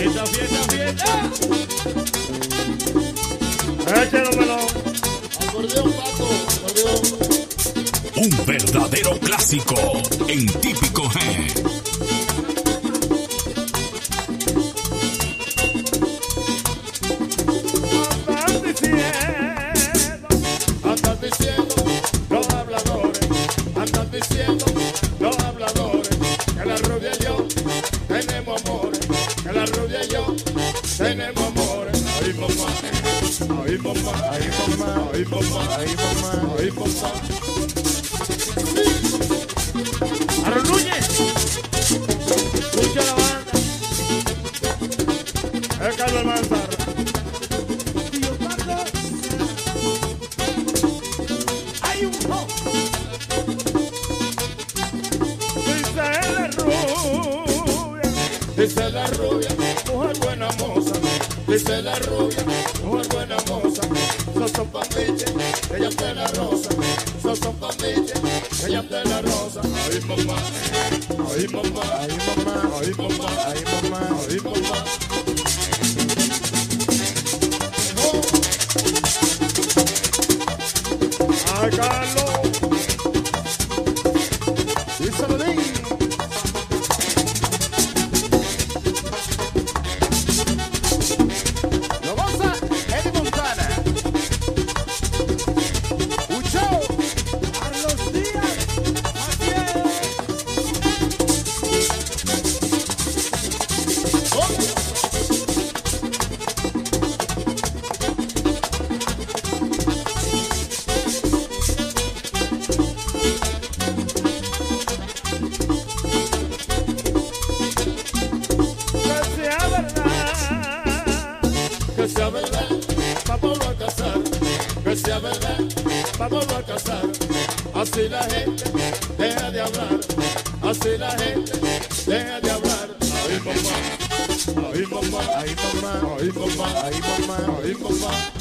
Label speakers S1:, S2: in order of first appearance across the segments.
S1: Fiesta, fiesta, fiesta.
S2: Échalo, pelón.
S3: Acordeón, pato. Acordeón.
S4: Un verdadero clásico en típico
S3: vamos a casar. Así la gente deja de hablar, así la gente deja de hablar. Ay mamá, ay mamá, ay mamá, ay mamá, ay mamá, ay mamá.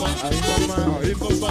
S3: Àyíkọ́ máa ń
S1: kópa.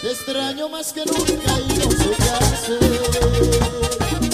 S1: Te extraño más que nunca y no sé qué hacer.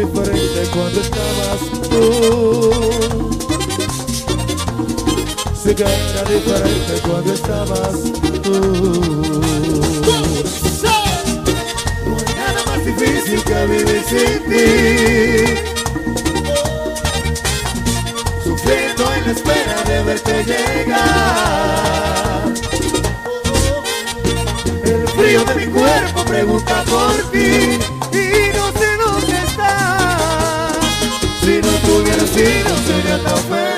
S1: diferente
S2: cuando estabas tú. Sí que era diferente cuando estabas tú. No nada más difícil que vivir sin ti. Sufriendo en la espera de verte llegar. El frío de mi cuerpo pregunta por ti.
S4: look love the.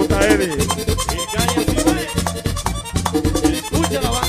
S4: Gusta Eddie.
S1: Ve. Escucha la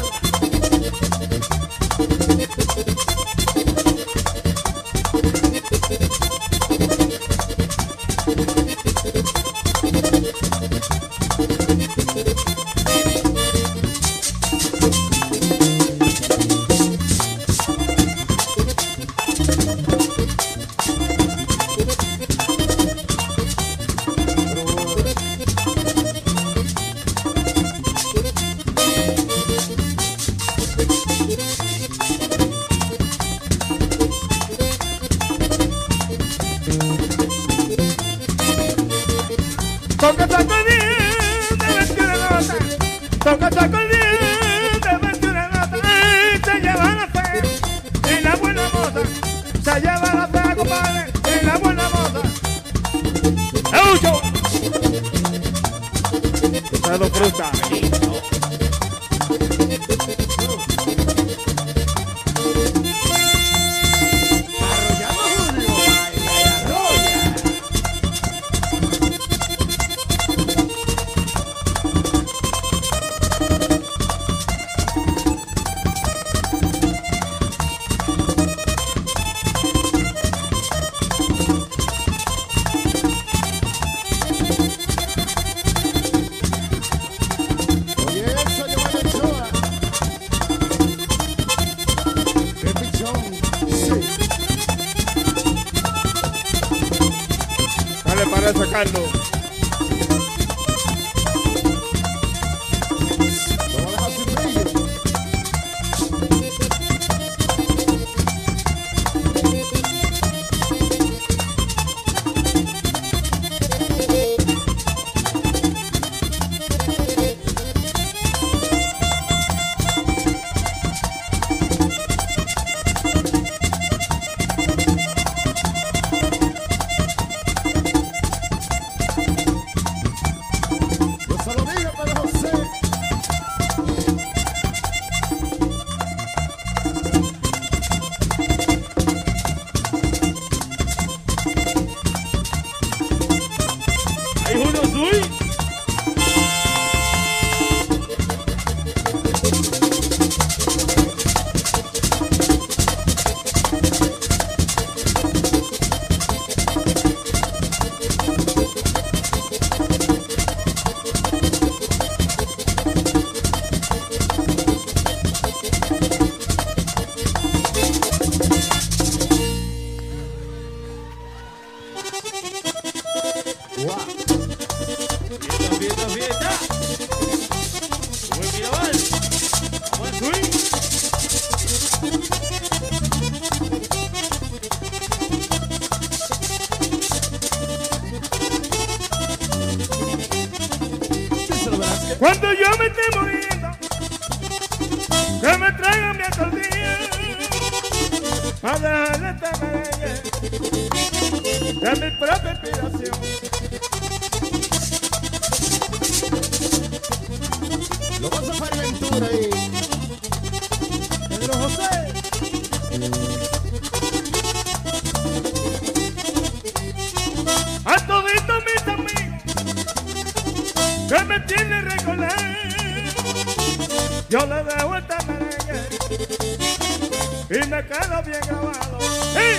S4: y me quedo bien grabado. ¡Sí!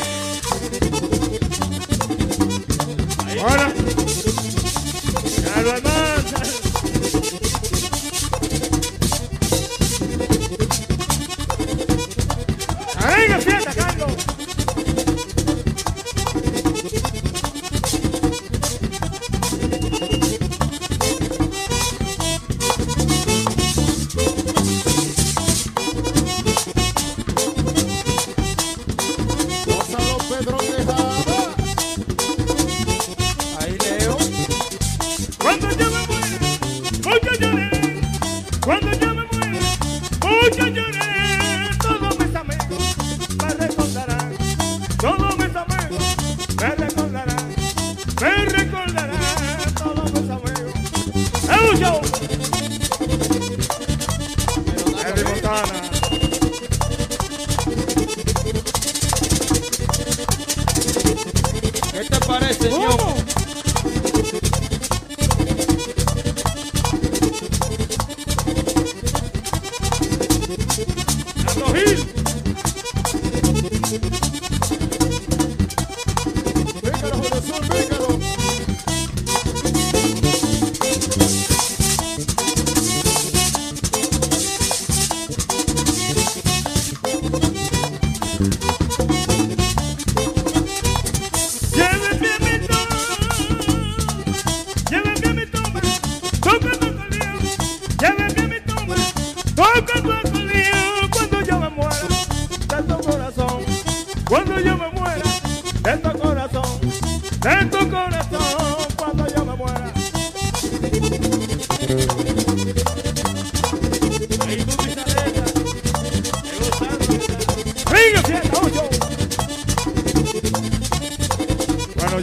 S4: Ahora, ya lo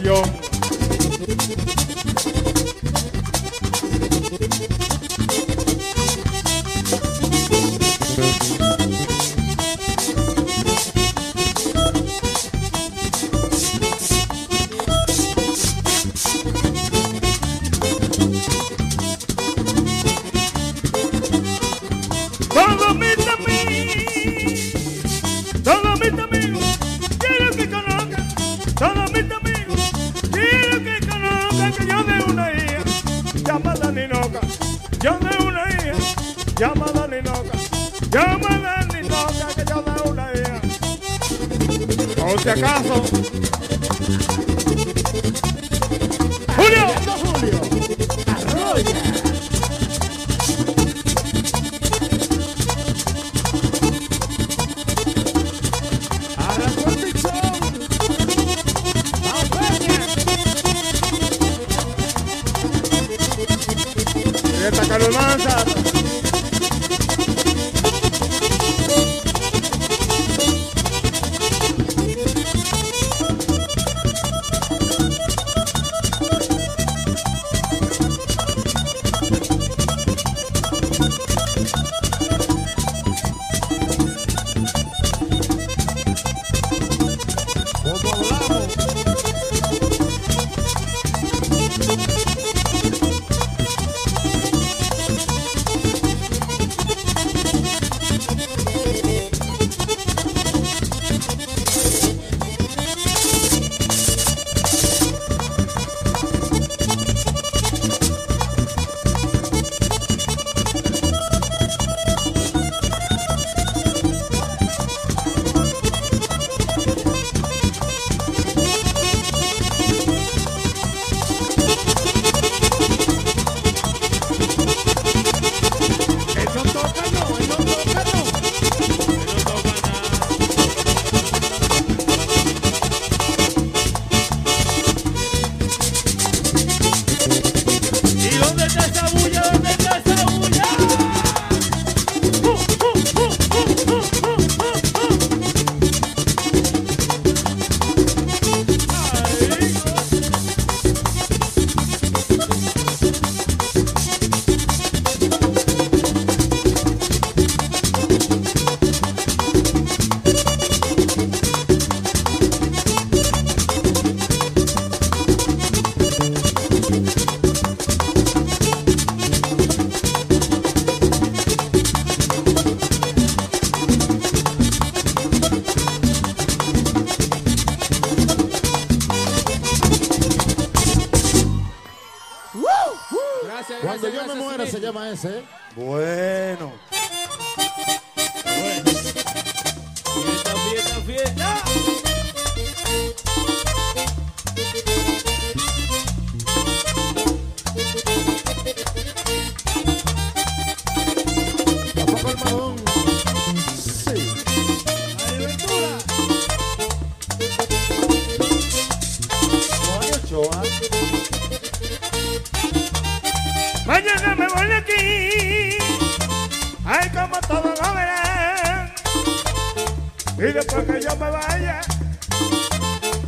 S4: yo.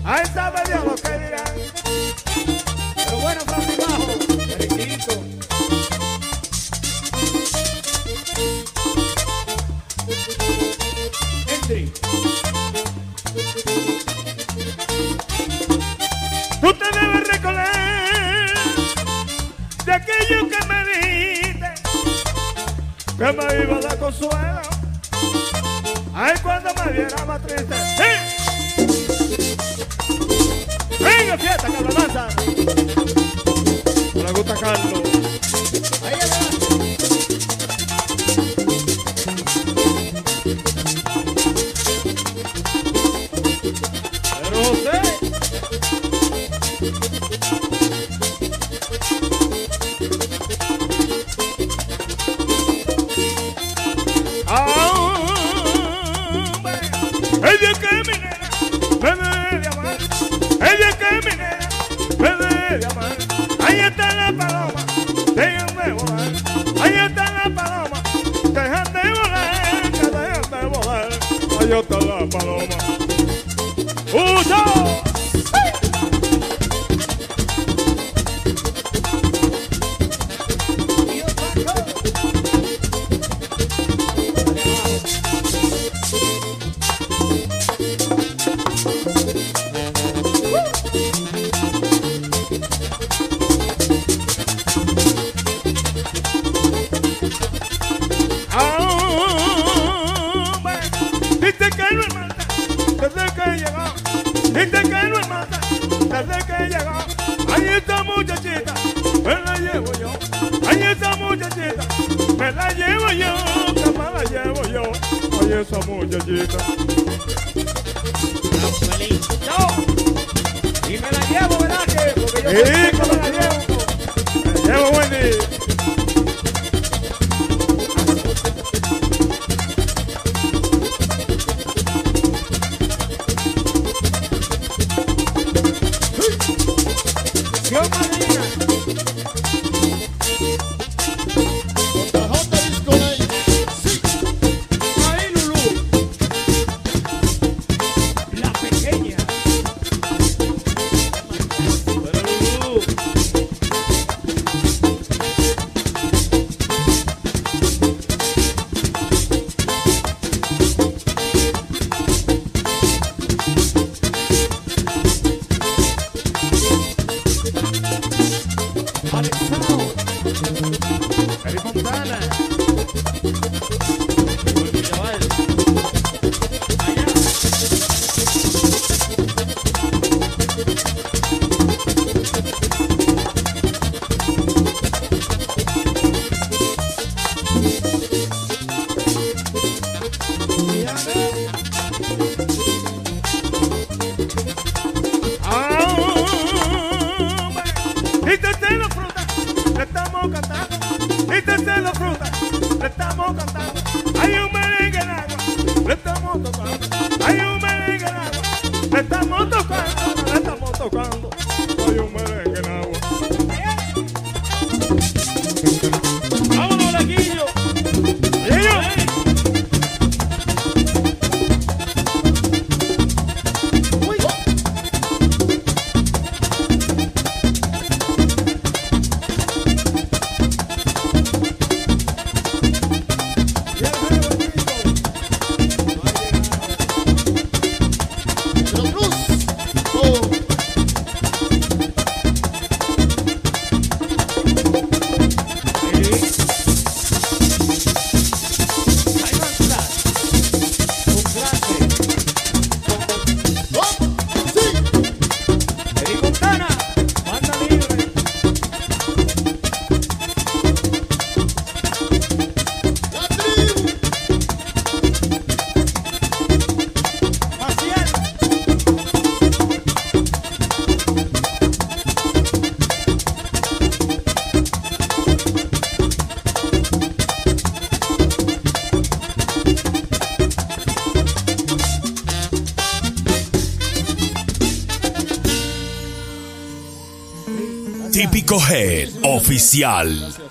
S1: Ahí
S4: sabe Dios lo que dirán.
S1: Pero bueno, Francis Bajo, riquito. Entry.
S4: Tú te debes recoger de aquello que me dijiste que me iba a dar consuelo. Ay, cuando me viera más triste. esa muchachita.
S1: La y me la llevo, ¿verdad? Que
S4: Espacial.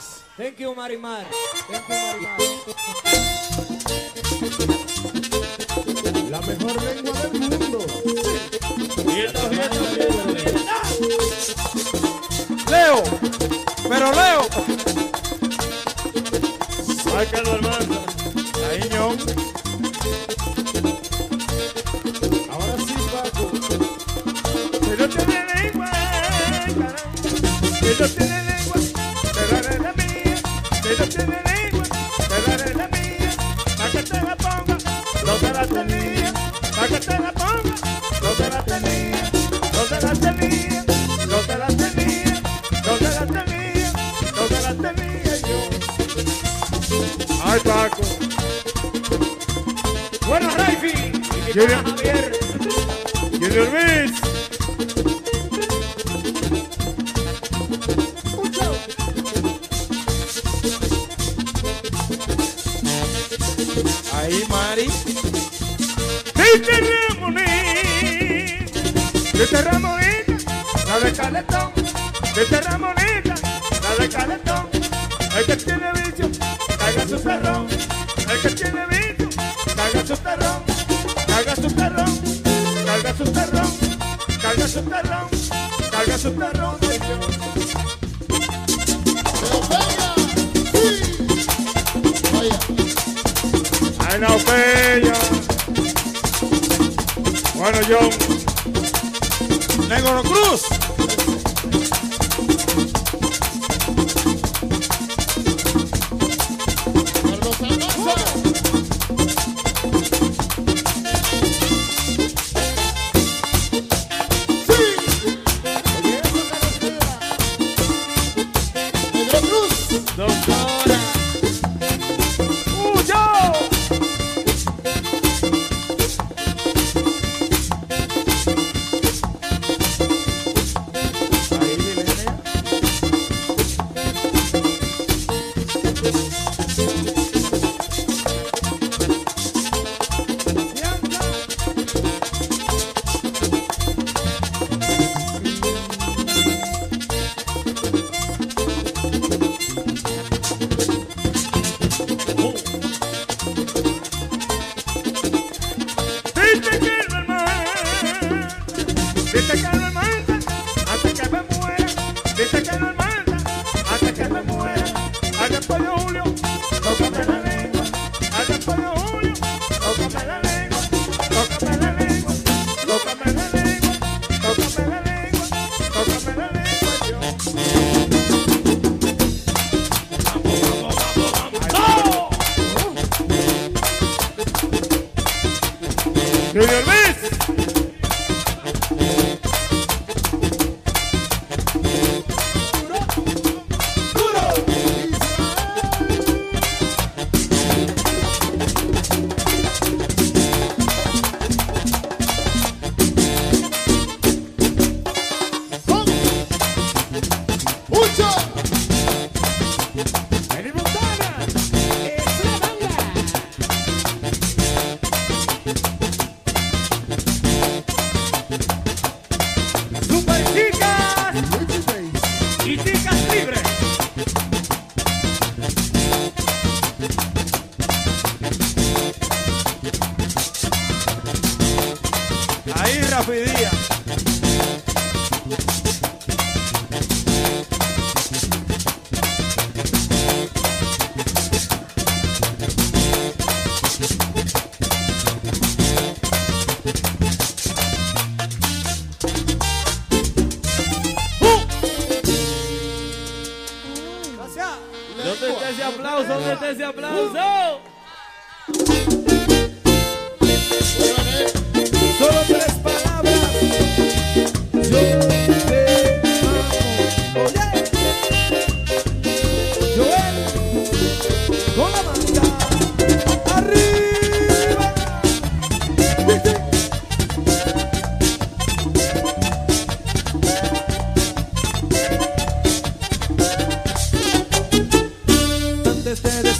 S4: Este Ramonita, este la de Caletón, este Ramonita, la de Caletón, el que tiene vicio, caiga su cerrón, el que tiene young. te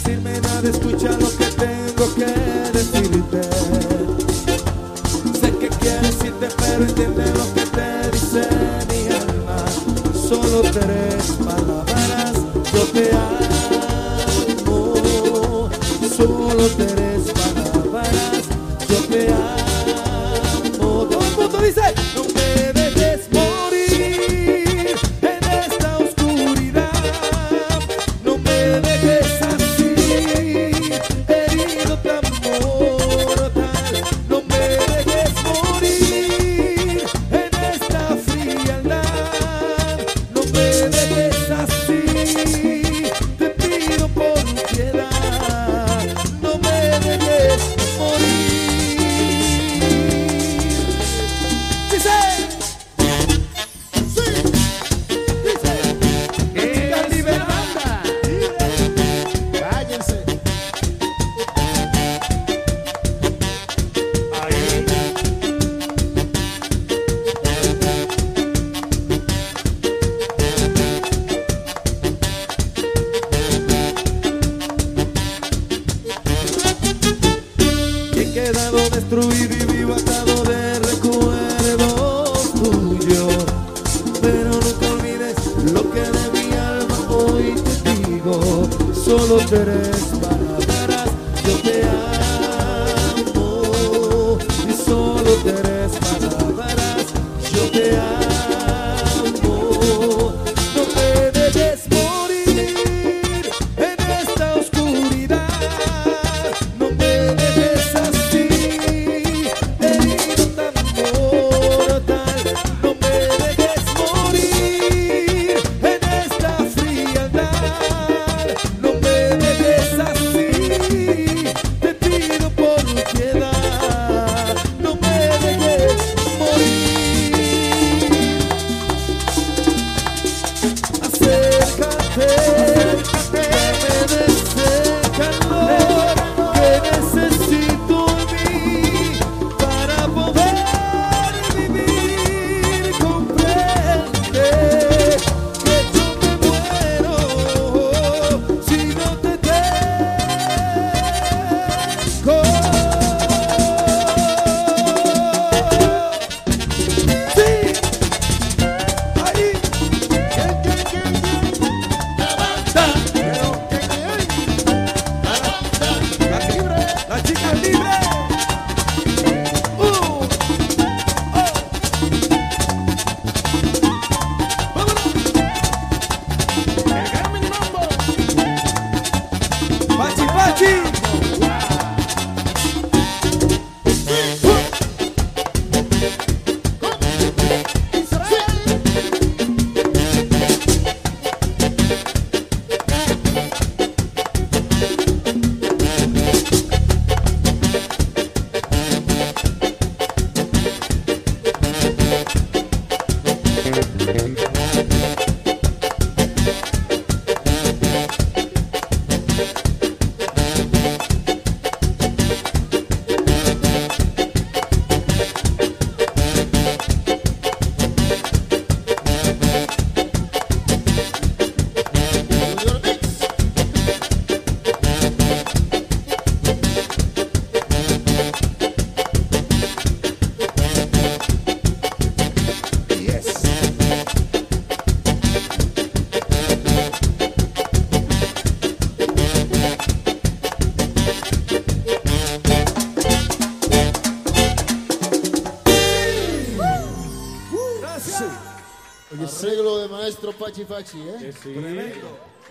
S2: Fachi Fachi, ¿eh?
S4: Sí,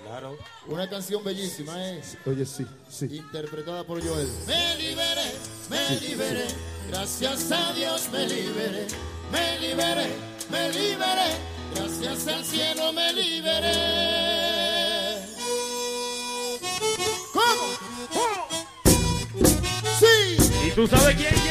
S4: claro.
S2: Una canción bellísima, ¿eh?
S5: Oye, sí, sí.
S2: Interpretada por Joel. Me liberé, me sí, liberé, gracias a Dios me liberé, me liberé, me liberé, gracias al cielo me liberé. ¿Cómo? ¿Cómo? Sí.
S4: ¿Y tú sabes quién? es?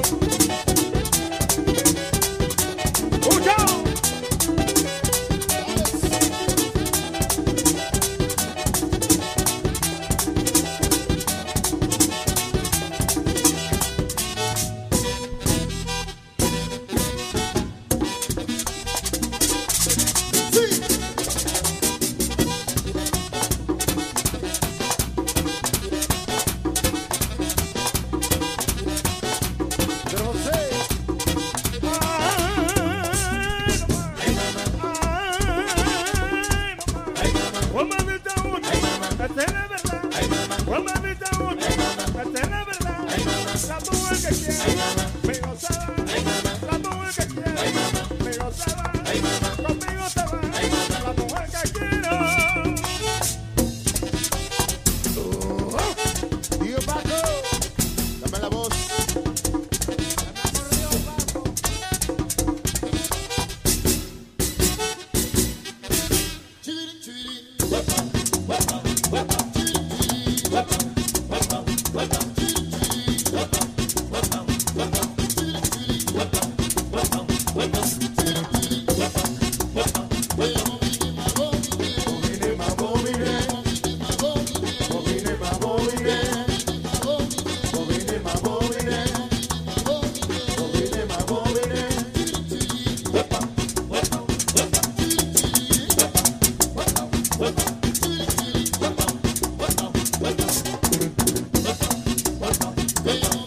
S2: Y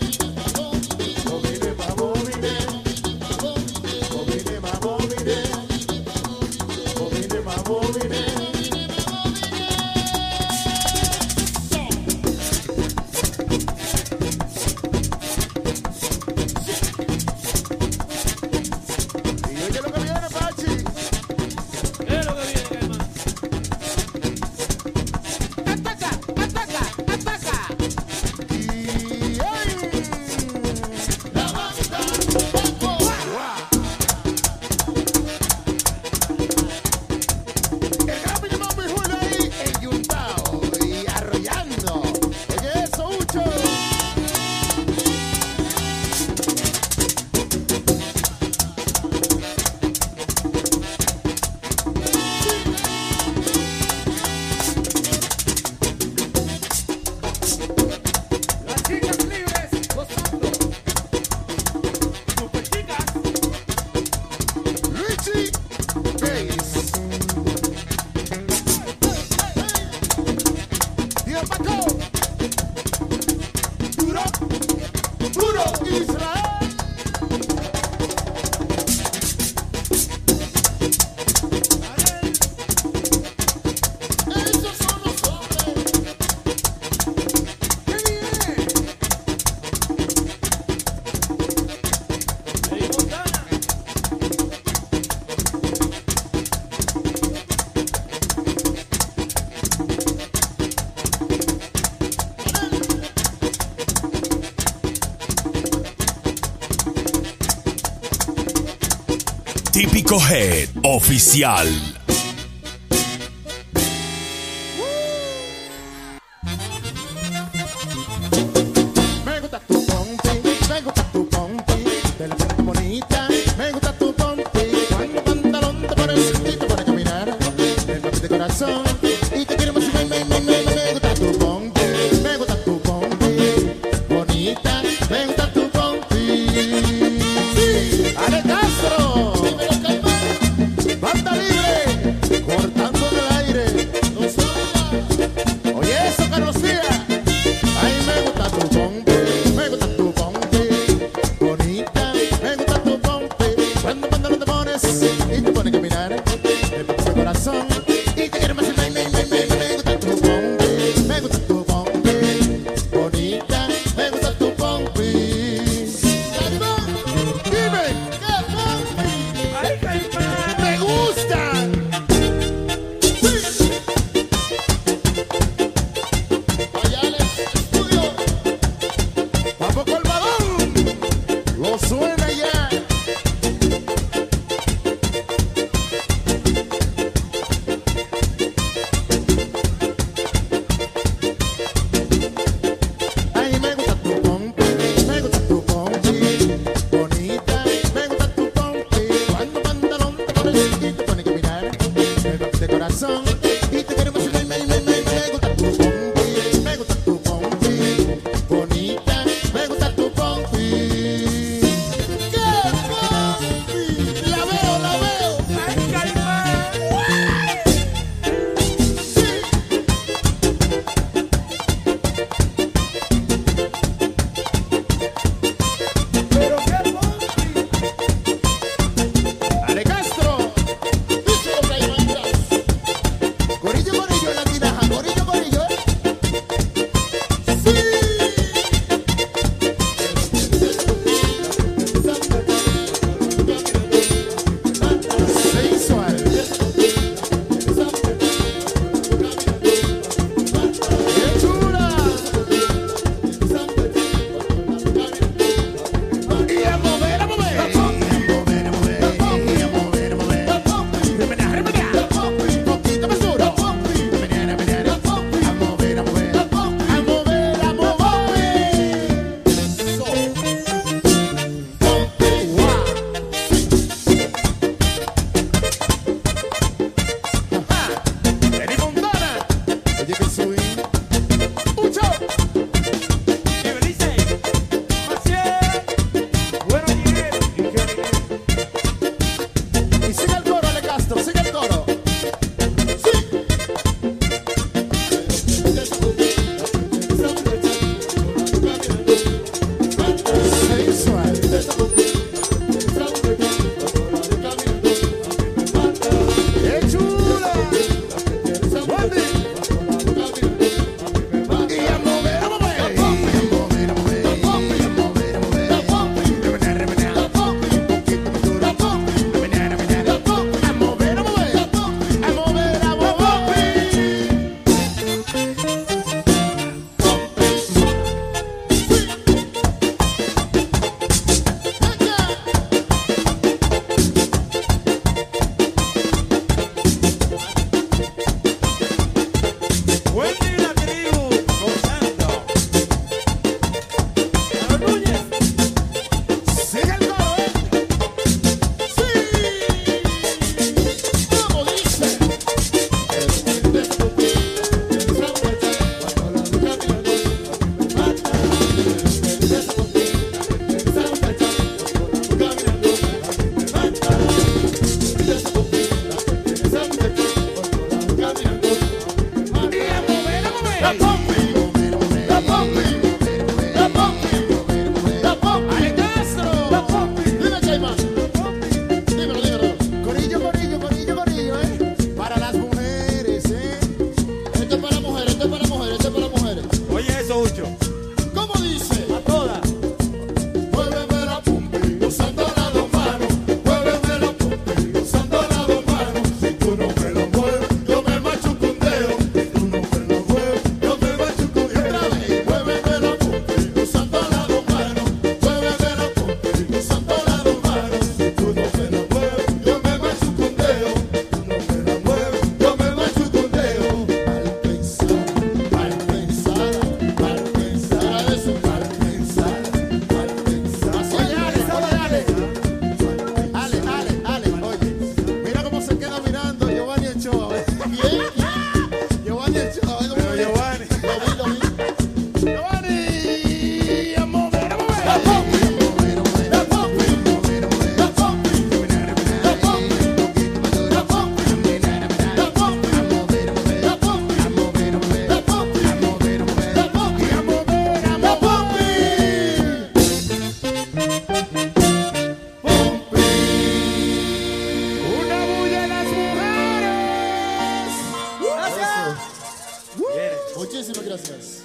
S3: Head Oficial.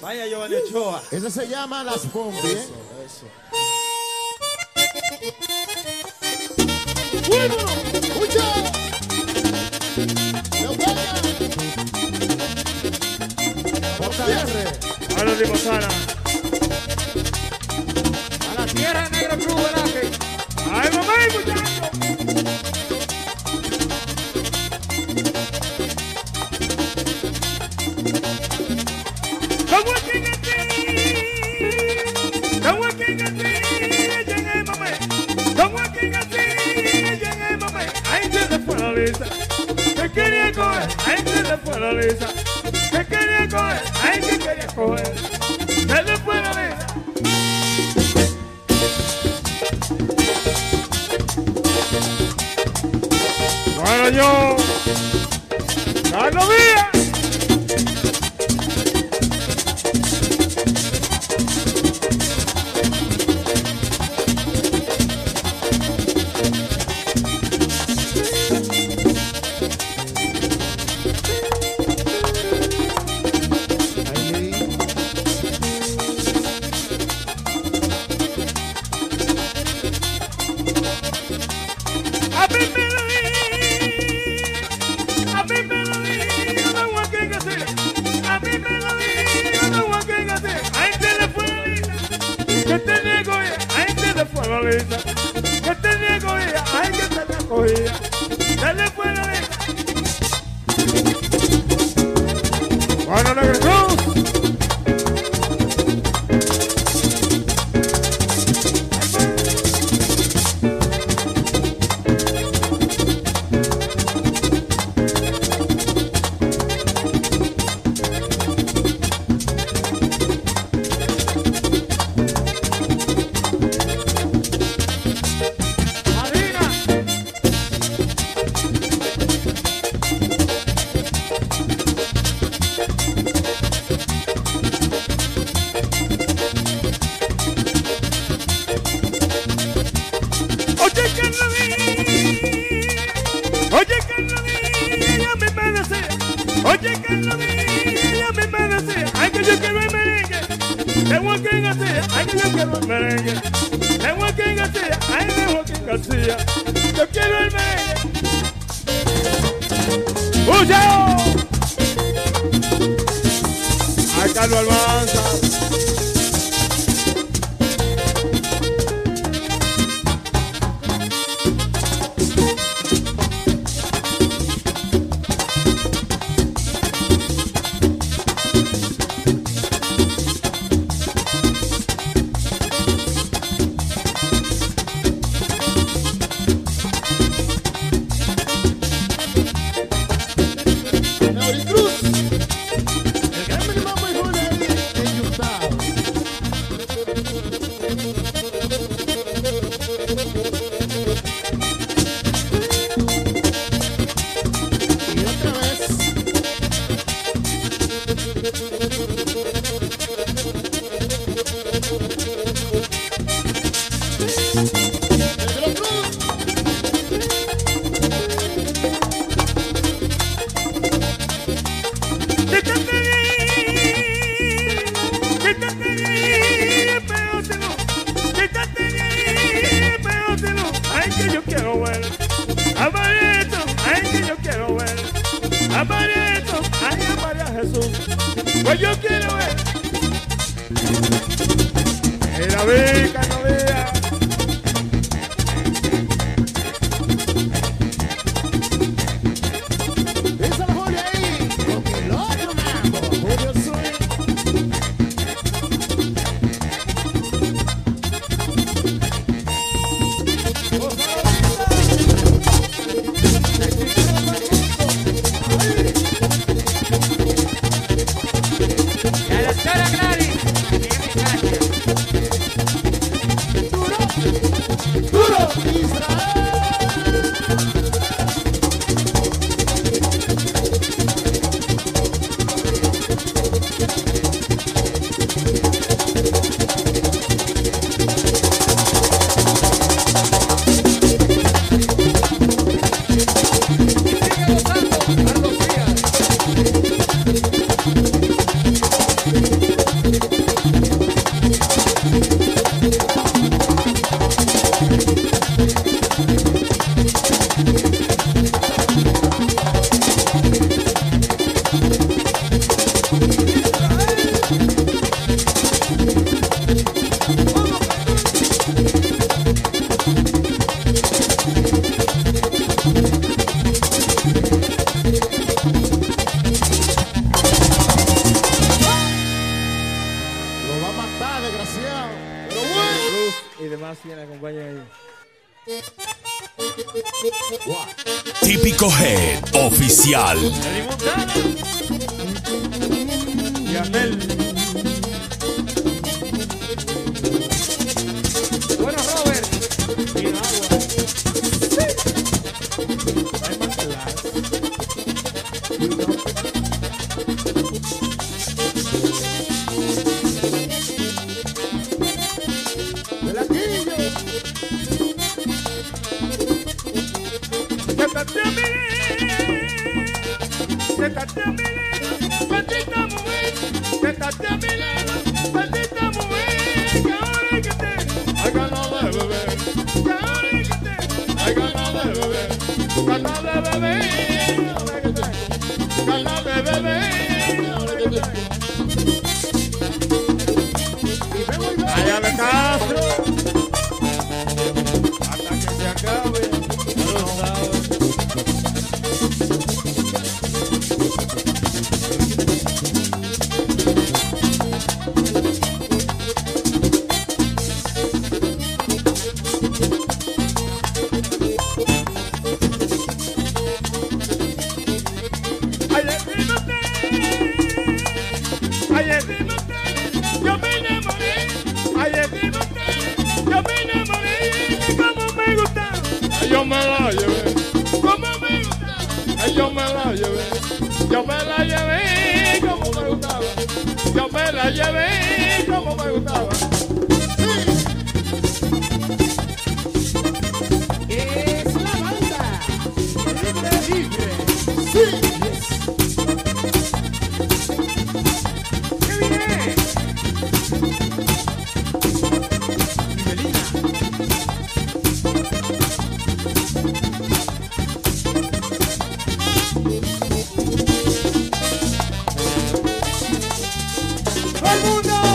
S1: Vaya Giovanni Ochoa.
S2: Eso se llama las combi. ¿eh?
S4: Eso, eso. Bueno, Ahora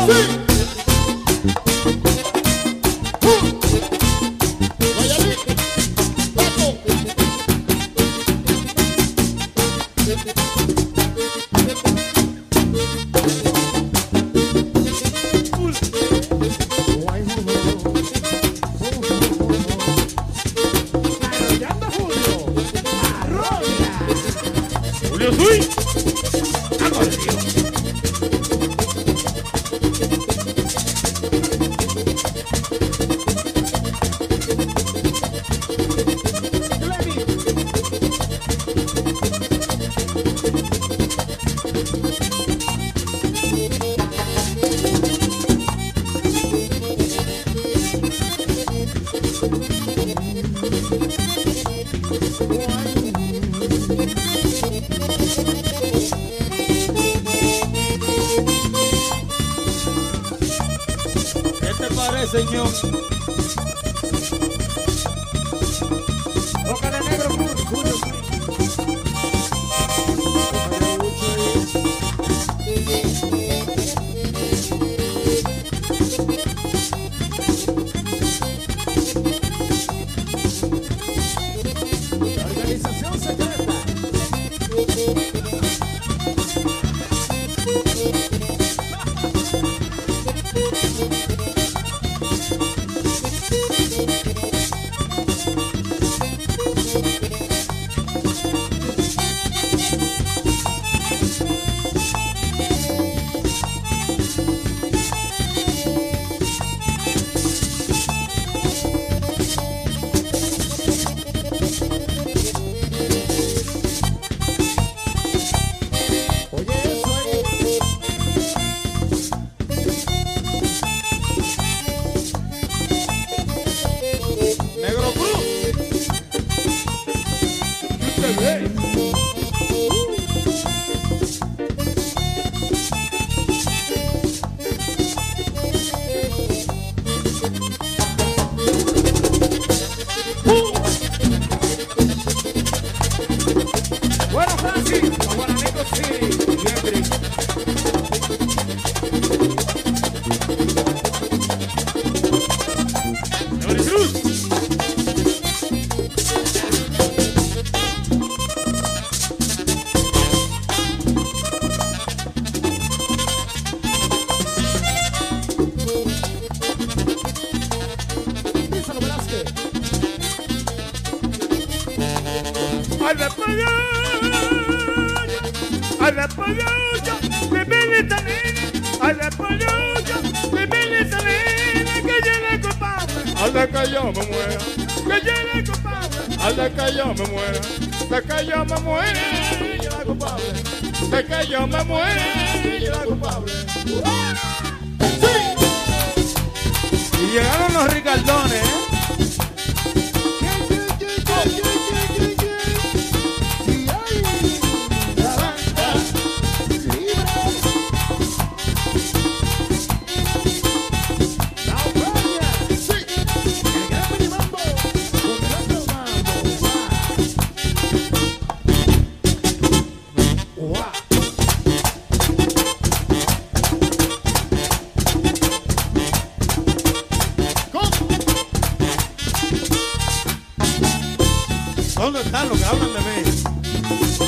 S4: el
S1: ¿Dónde están los que hablan de mí?